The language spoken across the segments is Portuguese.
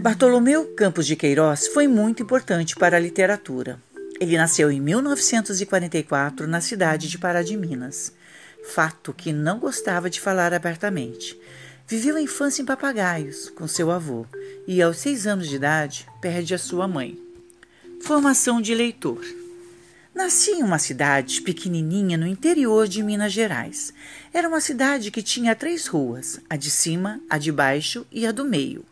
Bartolomeu Campos de Queiroz foi muito importante para a literatura. Ele nasceu em 1944 na cidade de Pará de Minas, fato que não gostava de falar abertamente. Viveu a infância em Papagaios com seu avô e, aos seis anos de idade, perde a sua mãe. Formação de leitor. Nasci em uma cidade pequenininha no interior de Minas Gerais. Era uma cidade que tinha três ruas: a de cima, a de baixo e a do meio.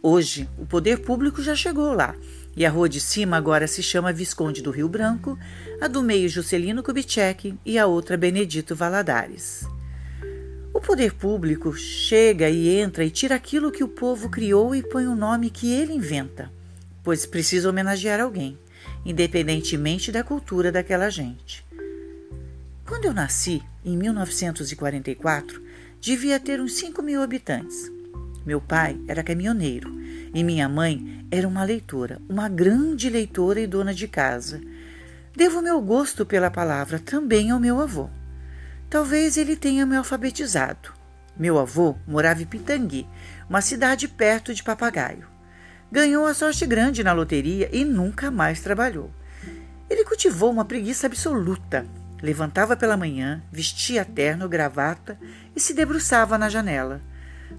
Hoje, o poder público já chegou lá, e a rua de cima agora se chama Visconde do Rio Branco, a do meio Juscelino Kubitschek e a outra Benedito Valadares. O poder público chega e entra e tira aquilo que o povo criou e põe o nome que ele inventa, pois precisa homenagear alguém, independentemente da cultura daquela gente. Quando eu nasci, em 1944, devia ter uns 5 mil habitantes. Meu pai era caminhoneiro e minha mãe era uma leitora, uma grande leitora e dona de casa. Devo meu gosto pela palavra também ao meu avô. Talvez ele tenha me alfabetizado. Meu avô morava em Pitangui, uma cidade perto de Papagaio. Ganhou a sorte grande na loteria e nunca mais trabalhou. Ele cultivou uma preguiça absoluta. Levantava pela manhã, vestia terno, gravata e se debruçava na janela.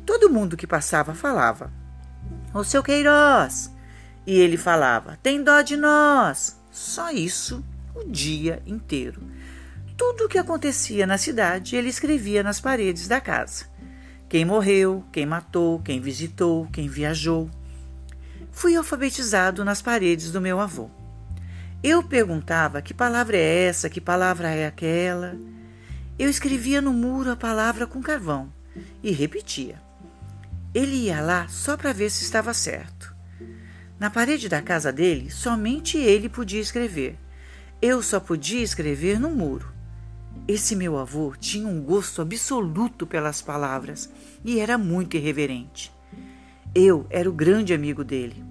Todo mundo que passava falava: Ô seu Queiroz! E ele falava: Tem dó de nós! Só isso o dia inteiro. Tudo o que acontecia na cidade ele escrevia nas paredes da casa. Quem morreu, quem matou, quem visitou, quem viajou. Fui alfabetizado nas paredes do meu avô. Eu perguntava que palavra é essa, que palavra é aquela. Eu escrevia no muro a palavra com carvão e repetia. Ele ia lá só para ver se estava certo. Na parede da casa dele, somente ele podia escrever. Eu só podia escrever no muro. Esse meu avô tinha um gosto absoluto pelas palavras e era muito irreverente. Eu era o grande amigo dele.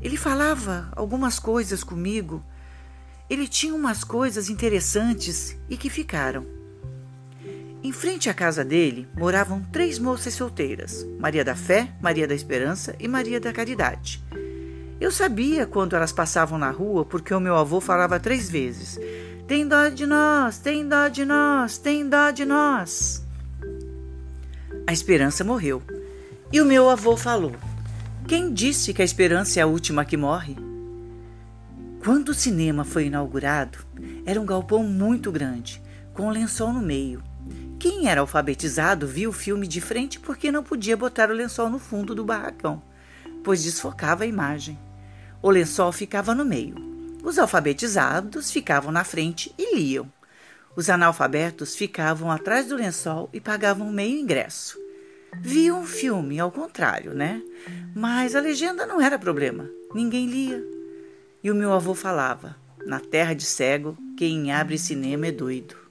Ele falava algumas coisas comigo. Ele tinha umas coisas interessantes e que ficaram. Em frente à casa dele moravam três moças solteiras: Maria da Fé, Maria da Esperança e Maria da Caridade. Eu sabia quando elas passavam na rua porque o meu avô falava três vezes: Tem dó de nós, tem dó de nós, tem dó de nós. A Esperança morreu e o meu avô falou: Quem disse que a esperança é a última que morre? Quando o cinema foi inaugurado, era um galpão muito grande, com um lençol no meio. Quem era alfabetizado viu o filme de frente porque não podia botar o lençol no fundo do barracão, pois desfocava a imagem. O lençol ficava no meio. Os alfabetizados ficavam na frente e liam. Os analfabetos ficavam atrás do lençol e pagavam meio ingresso. Viam um filme, ao contrário, né? Mas a legenda não era problema. Ninguém lia. E o meu avô falava: na terra de cego, quem abre cinema é doido.